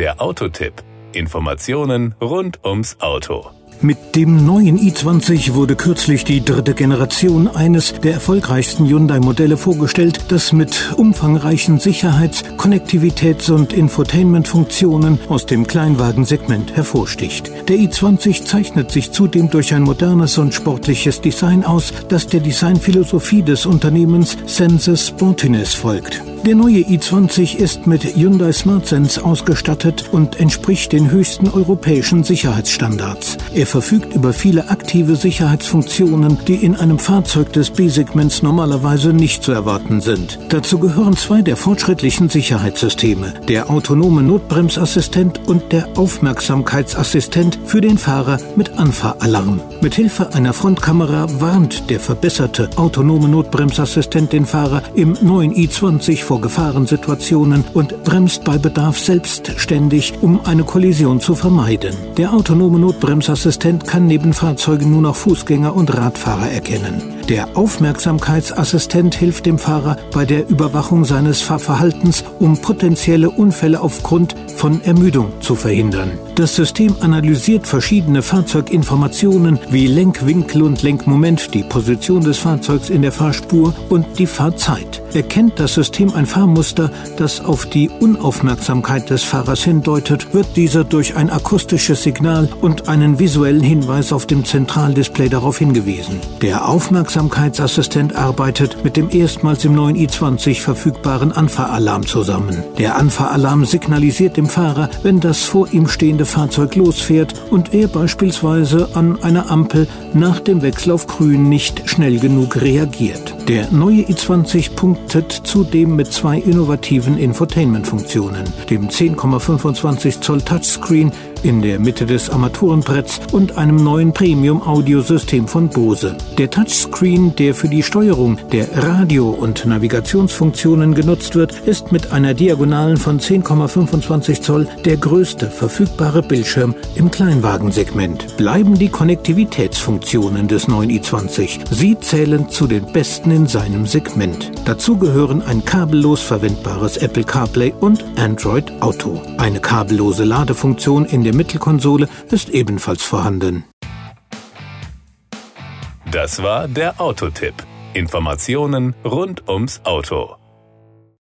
Der Autotipp. Informationen rund ums Auto. Mit dem neuen i20 wurde kürzlich die dritte Generation eines der erfolgreichsten Hyundai-Modelle vorgestellt, das mit umfangreichen Sicherheits-, Konnektivitäts- und Infotainment-Funktionen aus dem Kleinwagensegment hervorsticht. Der i20 zeichnet sich zudem durch ein modernes und sportliches Design aus, das der Designphilosophie des Unternehmens Sense Sportiness folgt. Der neue i20 ist mit Hyundai SmartSense ausgestattet und entspricht den höchsten europäischen Sicherheitsstandards. Er verfügt über viele aktive Sicherheitsfunktionen, die in einem Fahrzeug des B-Segments normalerweise nicht zu erwarten sind. Dazu gehören zwei der fortschrittlichen Sicherheitssysteme, der autonome Notbremsassistent und der Aufmerksamkeitsassistent für den Fahrer mit Anfahralarm. Mithilfe einer Frontkamera warnt der verbesserte autonome Notbremsassistent den Fahrer im neuen i20 vor Gefahrensituationen und bremst bei Bedarf selbstständig, um eine Kollision zu vermeiden. Der autonome Notbremsassistent kann neben Fahrzeugen nur noch Fußgänger und Radfahrer erkennen. Der Aufmerksamkeitsassistent hilft dem Fahrer bei der Überwachung seines Fahrverhaltens, um potenzielle Unfälle aufgrund von Ermüdung zu verhindern. Das System analysiert verschiedene Fahrzeuginformationen wie Lenkwinkel und Lenkmoment, die Position des Fahrzeugs in der Fahrspur und die Fahrzeit. Erkennt das System ein Fahrmuster, das auf die Unaufmerksamkeit des Fahrers hindeutet, wird dieser durch ein akustisches Signal und einen visuellen Hinweis auf dem Zentraldisplay darauf hingewiesen. Der Aufmerksamkeitsassistent arbeitet mit dem erstmals im neuen i20 verfügbaren Anfahralarm zusammen. Der Anfahralarm signalisiert dem Fahrer, wenn das vor ihm stehende Fahrzeug losfährt und er beispielsweise an einer Ampel nach dem Wechsel auf Grün nicht schnell genug reagiert. Der neue i20 punktet zudem mit zwei innovativen Infotainment-Funktionen, dem 10,25 Zoll Touchscreen in der Mitte des Armaturenbretts und einem neuen Premium-Audiosystem von Bose. Der Touchscreen, der für die Steuerung der Radio- und Navigationsfunktionen genutzt wird, ist mit einer Diagonalen von 10,25 Zoll der größte verfügbare Bildschirm im Kleinwagensegment. Bleiben die Konnektivitätsfunktionen des neuen i20. Sie zählen zu den besten in seinem Segment. Dazu gehören ein kabellos verwendbares Apple CarPlay und Android Auto. Eine kabellose Ladefunktion in der Mittelkonsole ist ebenfalls vorhanden. Das war der Autotipp. Informationen rund ums Auto.